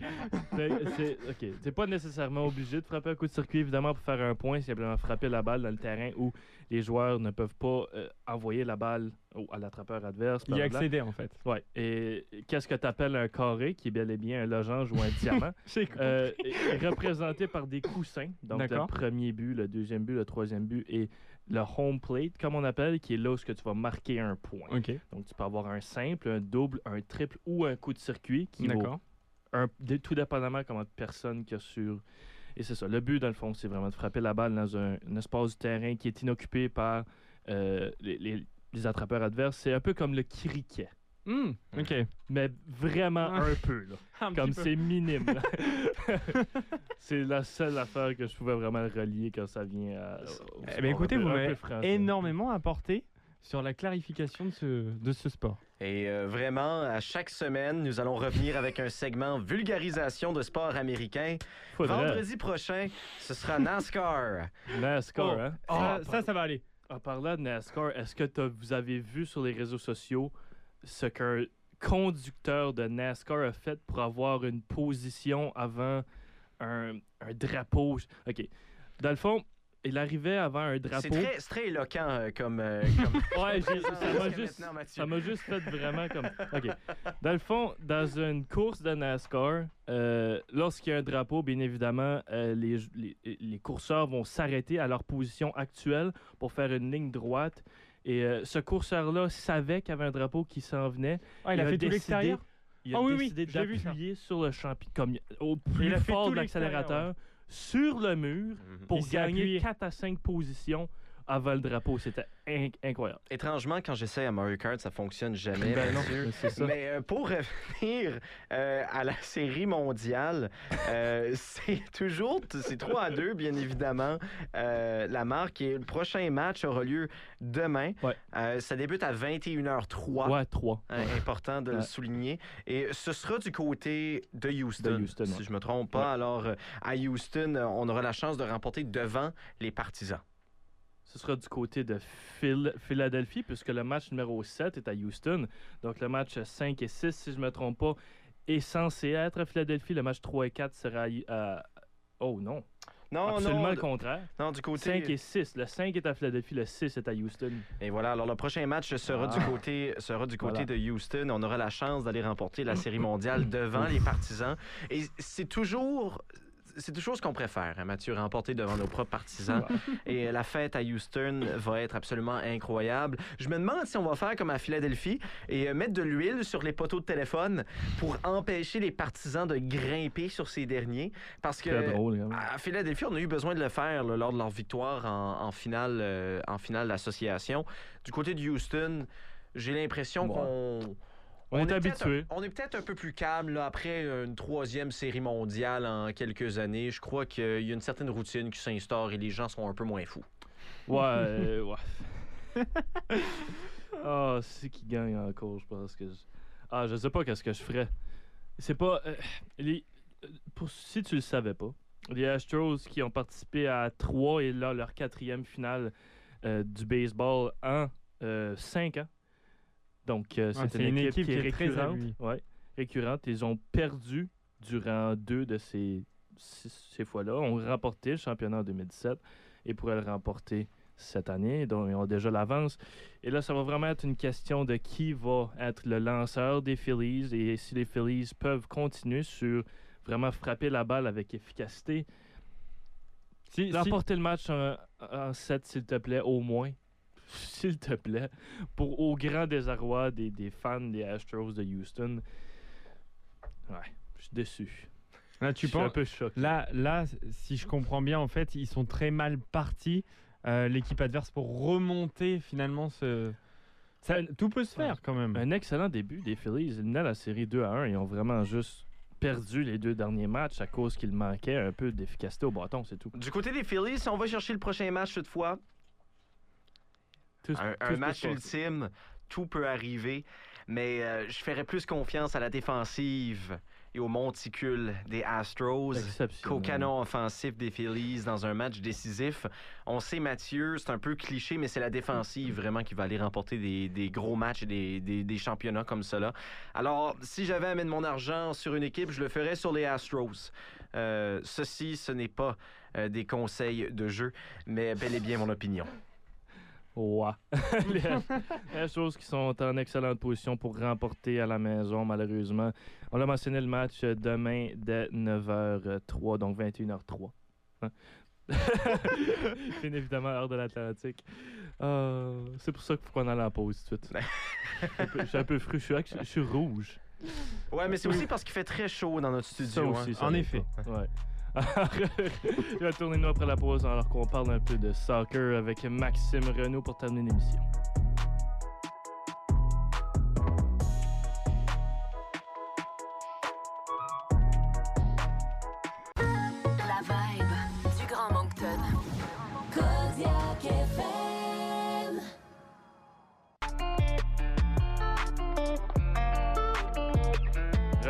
Mais (laughs) c'est ok. T'es pas nécessairement obligé de frapper un coup de circuit, évidemment, pour faire un point, simplement frapper la balle dans le terrain où les joueurs ne peuvent pas euh, envoyer la balle au- à l'attrapeur adverse. Il y accédait en fait. Ouais. Et qu'est-ce que tu appelles un carré, qui est bel et bien un losange ou un (laughs) diamant, euh, est est représenté par des coussins. Donc, le premier but, le deuxième but, le troisième but et le home plate, comme on appelle, qui est là où ce que tu vas marquer un point. Donc, tu peux avoir un simple, un double, un triple ou un coup de circuit qui vaut un, tout dépendamment comment de personnes qu'il y a sur. Et c'est ça. Le but, dans le fond, c'est vraiment de frapper la balle dans un, un espace du terrain qui est inoccupé par euh, les, les- les attrapeurs adverses. C'est un peu comme le cricket. Hmm, ok. Mais vraiment Ah. un peu, là. (laughs) Un Comme c'est minime. (laughs) (laughs) c'est la seule affaire que je pouvais vraiment relier quand ça vient à. au Eh ben, écoutez, vous m'avez énormément apporté sur la clarification de ce, de ce sport. Et euh, vraiment, à chaque semaine, nous allons revenir avec un segment vulgarisation de sport américain. Faudrait. Vendredi prochain, ce sera NASCAR. NASCAR, Oh. hein? ça, Ah, ça, ça va aller. En parlant de NASCAR, est-ce que vous avez vu sur les réseaux sociaux ce qu'un conducteur de NASCAR a fait pour avoir une position avant un, un drapeau? OK. Dans le fond, il arrivait avant un drapeau. c'est très éloquent euh, comme. euh, (laughs) comme- Ouais, ça m'a juste, ça m'a juste fait vraiment comme. OK. Dans le fond, dans une course de NASCAR, euh, lorsqu'il y a un drapeau, bien évidemment, euh, les, les, les courseurs vont s'arrêter à leur position actuelle pour faire une ligne droite. Et euh, ce courseur-là savait qu'il y avait un drapeau qui s'en venait. Ah, il, a fait tout l'extérieur? Il a Ah oui, oui, décidé j'ai vu ça. d'appuyer sur le champion, comme au il plus a fait fort tout de l'accélérateur, sur le mur Mhm. pour gagner appuyé. 4 à 5 positions avant le drapeau. C'était inc- incroyable. Étrangement, quand j'essaie à Mario Kart, ça fonctionne jamais. Ben non, ça. Mais euh, pour (laughs) revenir euh, à la série mondiale, euh, (laughs) c'est toujours c'est 3 à 2, bien évidemment. La marque et le prochain match aura lieu demain. Ouais. Ça débute à 21h03. Ouais, 3. Hein, important de le Ouais. souligner. Et ce sera du côté de Houston, De Houston, si ouais. je me trompe pas. Alors, à Houston, on aura la chance de remporter devant les partisans. Ce sera du côté de Phil- Philadelphie, puisque le match numéro 7 est à Houston. Donc le match 5 et 6, si je ne me trompe pas, est censé être à Philadelphie. Le match 3 et 4 sera à... Oh non, Non, absolument non, le contraire. non, du côté. 5 et 6. Le 5 est à Philadelphie, le 6 est à Houston. Et voilà, alors le prochain match sera du Ah. côté, sera du côté Voilà. de Houston. On aura la chance d'aller remporter la série mondiale (coughs) devant les partisans. Et c'est toujours. C'est toujours ce qu'on préfère, hein, Mathieu, remporter devant nos propres partisans. (laughs) Et la fête à Houston va être absolument incroyable. Je me demande si on va faire comme à Philadelphie et euh, mettre de l'huile sur les poteaux de téléphone pour empêcher les partisans de grimper sur ces derniers. Parce que Très drôle. quand même. à Philadelphie, on a eu besoin de le faire là, lors de leur victoire en, en finale, euh, en finale d'association. Du côté de Houston, j'ai l'impression qu'on. On est peut-être habitué. un- On est peut-être un peu plus calme là, après une troisième série mondiale en quelques années. Je crois qu'il y a une certaine routine qui s'instaure et les gens sont un peu moins fous. Ouais, euh, ouais. (laughs) Ah, c'est qui gagne encore, je pense que. je- Ah, je sais pas qu'est-ce que je ferais. C'est pas. euh, les... euh, pour... Si tu le savais pas, les Astros qui ont participé à 3 et là leur quatrième finale euh, du baseball en 5 ans. Donc, euh, Ouais, c'est une, équipe, qui est récurrente. habilie. Ouais, récurrente. Ils ont perdu durant deux de ces, ces, ces fois-là. On a remporté le championnat en 2017 et pourraient le remporter cette année. Donc, ils ont déjà l'avance. Et là, ça va vraiment être une question de qui va être le lanceur des Phillies et si les Phillies peuvent continuer sur vraiment frapper la balle avec efficacité. Si, si- Remporter le match en, en 7, s'il te plaît, au moins. (laughs) S'il te plaît. Pour au grand désarroi des, des fans des Astros de Houston. Ouais, je suis déçu. là, tu je suis un penses, peu choqué. là, là, si je comprends bien, en fait, ils sont très mal partis, euh, l'équipe adverse, pour remonter finalement ce. Ça, tout peut se faire quand même. Un excellent début des Phillies. Ils menaient la série 2 à 1. Ils ont vraiment juste perdu les deux derniers matchs à cause qu'il manquait un peu d'efficacité au bâton, c'est tout. Du côté des Phillies, si on va chercher le prochain match cette fois, Tout- un, tout un match ultime, tout peut arriver, mais euh, je ferais plus confiance à la défensive et au monticule des Astros. Qu'au canon offensif des Phillies dans un match décisif. On sait, Mathieu, c'est un peu cliché, mais c'est la défensive vraiment qui va aller remporter des, des gros matchs et des, des- des championnats comme cela. Alors, si j'avais à mettre mon argent sur une équipe, je le ferais sur les Astros. Euh, ceci, ce n'est pas euh, des conseils de jeu, mais bel et bien mon opinion. Ouais. (laughs) les, les choses qui sont en excellente position pour remporter à la maison, malheureusement. On l'a mentionné le match demain dès 9h03, donc 21h03. Hein? (laughs) Bien évidemment, heure de l'Atlantique. Euh, c'est pour ça qu'il faut qu'on aille en pause tout de suite. Je suis un peu- je suis un peu fru, je suis, je suis rouge. Ouais, mais c'est aussi parce qu'il fait très chaud dans notre studio. Ça hein. aussi, ça En va effet. Ouais. (laughs) Alors, retournez-nous après la pause alors qu'on parle un peu de soccer avec Maxime Renault pour terminer l'émission. La vibe du Grand Moncton. Kodiak FM.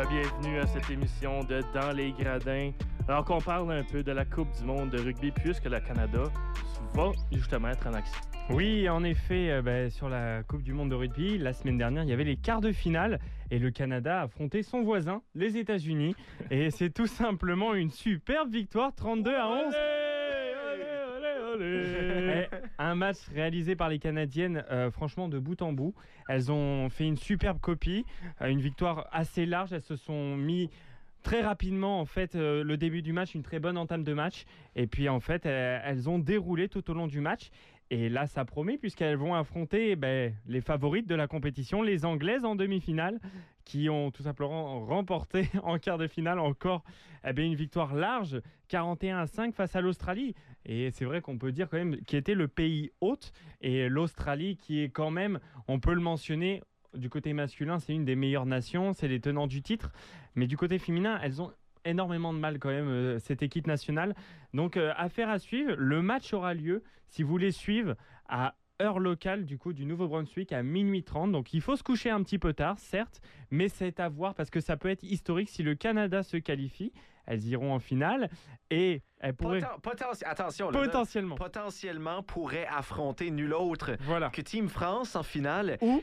Bienvenue à cette émission de Dans les Gradins. Alors qu'on parle un peu de la Coupe du monde de rugby puisque le Canada va justement être en action. Oui, en effet, euh, bah, sur la Coupe du Monde de rugby, la semaine dernière, il y avait les quarts de finale et le Canada a affronté son voisin, les États-Unis. (laughs) Et c'est tout simplement une superbe victoire, 32 à 11. Eh, un match réalisé par les Canadiennes, euh, franchement, de bout en bout. Elles ont fait une superbe copie, euh, une victoire assez large. Elles se sont mis très rapidement, en fait, euh, le début du match, une très bonne entame de match. Et puis, en fait, euh, elles ont déroulé tout au long du match. Et là, ça promet, puisqu'elles vont affronter ben, les favorites de la compétition, les Anglaises en demi-finale, qui ont tout simplement remporté (laughs) en quart de finale encore eh une victoire large, 41 à 5 face à l'Australie. Et c'est vrai qu'on peut dire quand même qui était le pays hôte, et l'Australie qui est quand même, on peut le mentionner, du côté masculin, c'est une des meilleures nations, c'est les tenants du titre. Mais du côté féminin, elles ont énormément de mal quand même, euh, cette équipe nationale. Donc, euh, affaire à suivre. Le match aura lieu, si vous voulez suivre, à heure locale du coup du Nouveau-Brunswick à minuit 30. Donc, il faut se coucher un petit peu tard, certes, mais c'est à voir parce que ça peut être historique si le Canada se qualifie. Elles iront en finale et elles pourraient Poten- attention, là, là, potentiellement. potentiellement pourrait affronter nul autre Voilà. que Team France en finale. Ou,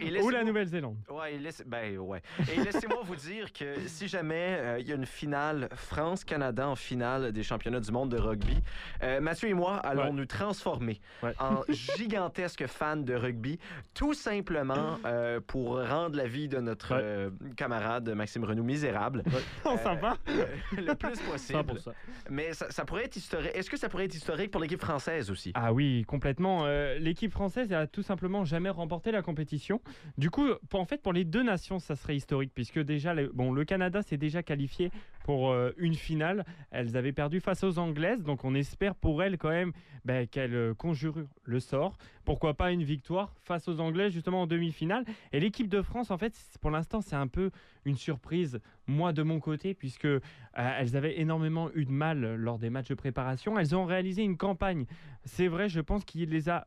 Et (laughs) ou la Nouvelle-Zélande. Ouais, et laisse- ben ouais. Et laissez-moi vous dire que si jamais euh, il y a une finale France-Canada en finale des championnats du monde de rugby, euh, Mathieu et moi allons Ouais. nous transformer Ouais. en (laughs) gigantesques fans de rugby, tout simplement euh, pour rendre la vie de notre camarade Maxime Renaud misérable Oh, (laughs) Euh, sympa. (laughs) le plus possible. 100%. Mais ça, ça pourrait être historique. Est-ce que ça pourrait être historique pour l'équipe française aussi? Ah oui, complètement. Euh, L'équipe française a tout simplement jamais remporté la compétition. Du coup, pour, en fait, pour les deux nations, ça serait historique, puisque déjà, le, bon, le Canada s'est déjà qualifié pour euh, une finale. Elles avaient perdu face aux Anglaises, donc on espère pour elles quand même ben, qu'elles euh, conjurent le sort. Pourquoi pas une victoire face aux Anglaises, justement en demi-finale. Et l'équipe de France, en fait, pour l'instant, c'est un peu une surprise, moi de mon côté, puisque euh, elles avaient énormément eu de mal lors des matchs de préparation. Elles ont réalisé une campagne c'est vrai, je pense qu'il les a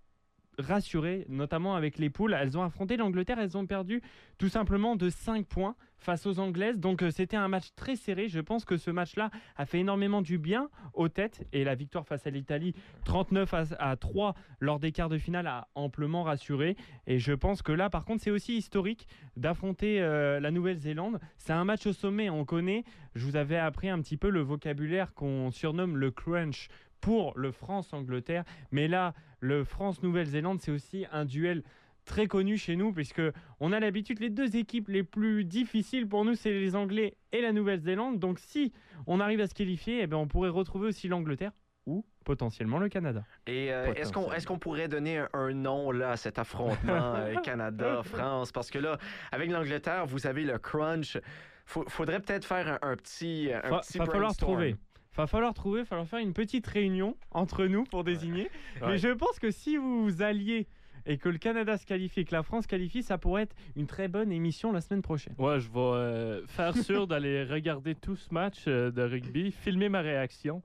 rassurées, notamment avec les poules. Elles ont affronté l'Angleterre, elles ont perdu tout simplement de 5 points face aux Anglaises. Donc euh, c'était un match très serré. Je pense que ce match-là a fait énormément du bien aux têtes. Et la victoire face à l'Italie, 39 à, à 3 lors des quarts de finale, a amplement rassuré. Et je pense que là, par contre, c'est aussi historique d'affronter euh, la Nouvelle-Zélande. C'est un match au sommet, on connaît. Je vous avais appris un petit peu le vocabulaire qu'on surnomme le crunch pour le France-Angleterre. Mais là, le France-Nouvelle-Zélande, c'est aussi un duel très connu chez nous, puisque on a l'habitude, les deux équipes les plus difficiles pour nous, c'est les Anglais et la Nouvelle-Zélande. Donc si on arrive à se qualifier, eh ben, on pourrait retrouver aussi l'Angleterre ou potentiellement le Canada. Et euh, est-ce qu'on est-ce qu'on pourrait donner un, un nom là à cet affrontement (laughs) euh, Canada-France? Parce que là, avec l'Angleterre, vous avez le crunch. Faut- faudrait peut-être faire un, un petit, un Va, petit va falloir trouver. Va falloir trouver, va falloir faire une petite réunion entre nous pour désigner. Mais Ouais. je pense que si vous vous alliez et que le Canada se qualifie et que la France se qualifie, ça pourrait être une très bonne émission la semaine prochaine. Ouais, je vais euh, faire sûr (laughs) d'aller regarder tout ce match euh, de rugby, filmer ma réaction.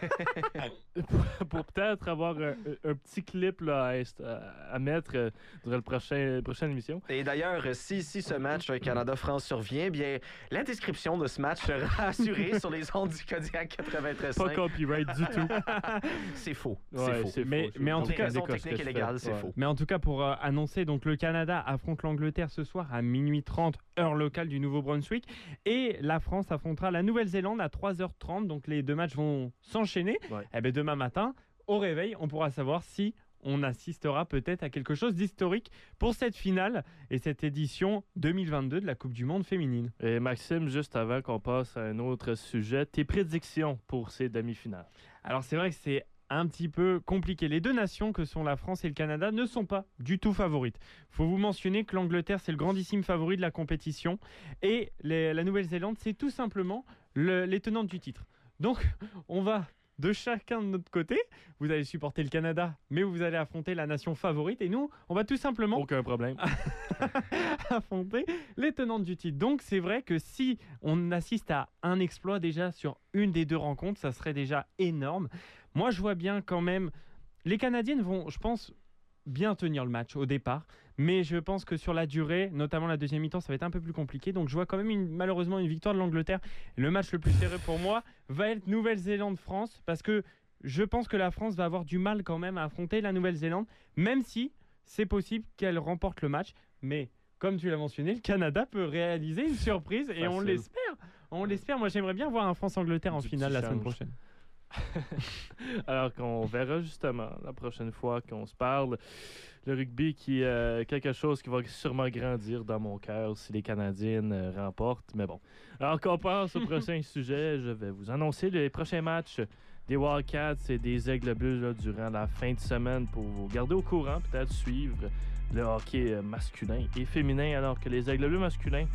(laughs) pour (laughs) pour peut-être avoir un, un petit clip là, à, mettre euh, durant le prochain, la prochaine émission. Et d'ailleurs, si, si ce match euh, Canada-France survient, bien, la description de ce match sera (laughs) assurée sur les ondes du Kodiak Pas 93.5. copyright du tout. (laughs) C'est faux. Ouais, c'est faux. c'est Mais- faux, c'est mais en tout cas, et c'est Ouais. faux. Mais en tout cas, pour euh, annoncer, donc le Canada affronte l'Angleterre ce soir à minuit 30, heure locale du Nouveau-Brunswick. Et la France affrontera la Nouvelle-Zélande à 3h30. Donc les deux matchs vont s'enchaîner. Ouais. Et ben demain matin, au réveil, on pourra savoir si on assistera peut-être à quelque chose d'historique pour cette finale et cette édition 2022 de la Coupe du Monde féminine. Et Maxime, juste avant qu'on passe à un autre sujet, tes prédictions pour ces demi-finales? Alors c'est vrai que c'est un petit peu compliqué. Les deux nations que sont la France et le Canada ne sont pas du tout favorites. faut vous mentionner que l'Angleterre, c'est le grandissime favori de la compétition et les- la Nouvelle-Zélande, c'est tout simplement le- les tenantes du titre. Donc, on va de chacun de notre côté. Vous allez supporter le Canada, mais vous allez affronter la nation favorite. Et nous, on va tout simplement Aucun problème. (laughs) affronter les tenantes du titre. Donc c'est vrai que si on assiste à un exploit déjà sur une des deux rencontres, ça serait déjà énorme. Moi je vois bien quand même, les Canadiennes vont, je pense, bien tenir le match au départ, mais je pense que sur la durée, notamment la deuxième mi-temps, ça va être un peu plus compliqué. Donc je vois quand même une- malheureusement une victoire de l'Angleterre. Le match le plus serré pour moi va être Nouvelle-Zélande-France, parce que je pense que la France va avoir du mal quand même à affronter la Nouvelle-Zélande, même si c'est possible qu'elle remporte le match. Mais comme tu l'as mentionné, le Canada peut réaliser une surprise et on l'espère. On l'espère. Moi, j'aimerais bien voir un France-Angleterre en finale la semaine prochaine. (laughs) Alors qu'on verra justement la prochaine fois qu'on se parle. Le rugby qui est quelque chose qui va sûrement grandir dans mon cœur si les Canadiennes euh, remportent. Mais bon. Alors qu'on passe au (laughs) prochain sujet, je vais vous annoncer les prochains matchs des Wildcats et des Aigles Bleus là, durant la fin de semaine pour vous garder au courant, peut-être suivre le hockey euh, masculin et féminin, alors que les Aigles Bleus masculins,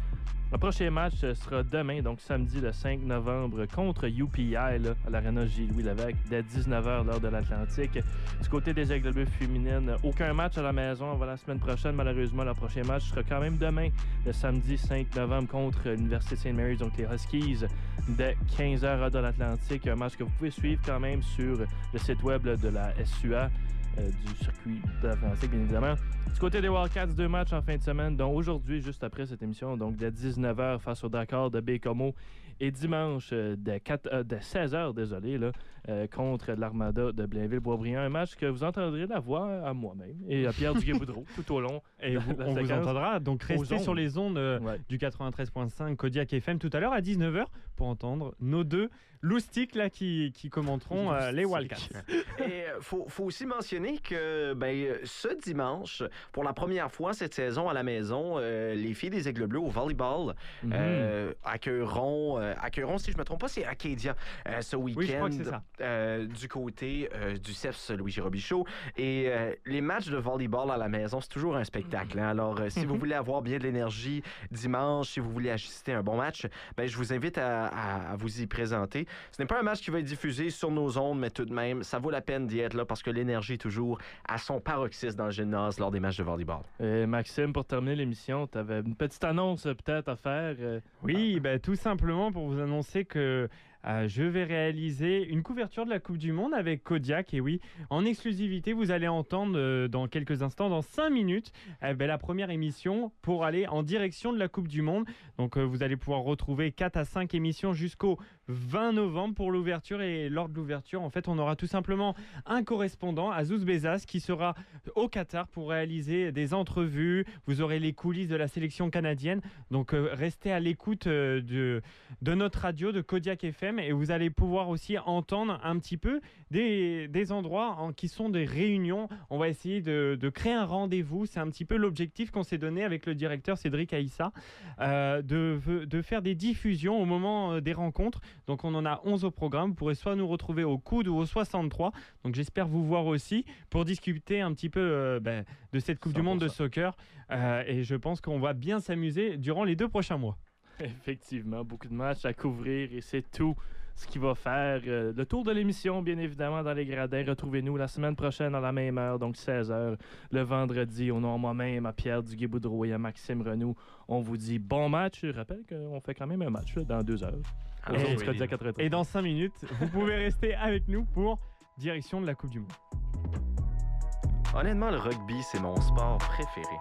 le prochain match sera demain, donc samedi le 5 novembre, contre UPI à l'Arena Gilles-Louis Lévesque, dès 19h l'heure de l'Atlantique. Du côté des Aigles Bleus féminines, aucun match à la maison avant la semaine prochaine. Malheureusement, le prochain match sera quand même demain, le samedi 5 novembre, contre l'Université St. Mary's, donc les Huskies, dès 15h heure de l'Atlantique. Un match que vous pouvez suivre quand même sur le site web de la SUA. Euh, du circuit de l'Atlantique, bien évidemment. Du côté des Wildcats, deux matchs en fin de semaine, dont aujourd'hui, juste après cette émission, donc dès 19h face au Dakar de Bécomo et dimanche dès, 4 euh, dès 16h, désolé, là, contre l'Armada de Blainville-Boisbriand. Un match que vous entendrez la voix à moi-même et à Pierre Duguay-Boudreau (laughs) tout au long. Et La- vous- la on vous entendra. Donc restez ondes. sur les ondes euh, Ouais. du 93.5 Kodiak FM tout à l'heure à 19h pour entendre nos deux loustiques là qui, qui commenteront euh, les Wildcats. Et euh, faut, faut aussi mentionner que ben, euh, ce dimanche, pour la première fois cette saison à la maison, euh, les filles des Aigles Bleus au volleyball euh, accueilleront, euh, accueilleront, si je ne me trompe pas, c'est Acadia euh, ce week-end Oui, je crois que c'est ça. Euh, du côté euh, du CEFS Louis Robichaud. Et euh, les matchs de volleyball à la maison, c'est toujours un spectacle. hein. Alors, euh, si vous voulez avoir bien de l'énergie dimanche, si vous voulez assister à un bon match, ben, je vous invite à, à- à vous y présenter. Ce n'est pas un match qui va être diffusé sur nos ondes, mais tout de même, ça vaut la peine d'y être là parce que l'énergie est toujours à son paroxysme dans le gymnase lors des matchs de volleyball. Et Maxime, pour terminer l'émission, tu avais une petite annonce peut-être à faire. Oui, bah, tout simplement pour vous annoncer que euh, je vais réaliser une couverture de la Coupe du Monde avec Kodiak. Et oui, en exclusivité, vous allez entendre euh, dans quelques instants, dans 5 minutes, eh ben, la première émission pour aller en direction de la Coupe du Monde. Donc euh, vous allez pouvoir retrouver 4 à 5 émissions jusqu'au 20 novembre pour l'ouverture. Et lors de l'ouverture, en fait, on aura tout simplement un correspondant, Azouz Bezas, qui sera au Qatar pour réaliser des entrevues. Vous aurez les coulisses de la sélection canadienne. Donc euh, restez à l'écoute euh, de, de notre radio, de Kodiak FM, et vous allez pouvoir aussi entendre un petit peu des, des endroits en- qui sont des réunions. On va essayer de, de créer un rendez-vous. C'est un petit peu l'objectif qu'on s'est donné avec le directeur Cédric Aïssa, euh, de, de faire des diffusions au moment des rencontres. Donc on en a 11 au programme. Vous pourrez soit nous retrouver au coude ou au 63. Donc j'espère vous voir aussi pour discuter un petit peu euh, ben, de cette Coupe du Monde de 100%. soccer. Euh, et je pense qu'on va bien s'amuser durant les deux prochains mois. Effectivement, beaucoup de matchs à couvrir et c'est tout ce qui va faire euh, le tour de l'émission, bien évidemment, dans les gradins. Retrouvez-nous la semaine prochaine à la même heure, donc 16h, le vendredi, au nom de moi-même, à Pierre Duguay-Boudreau et à Maxime Renou. On vous dit bon match. Je rappelle qu'on fait quand même un match là, dans deux heures. Et- 93. Et dans 5 minutes, vous pouvez rester avec nous pour direction de la Coupe du Monde. Honnêtement, le rugby, c'est mon sport préféré.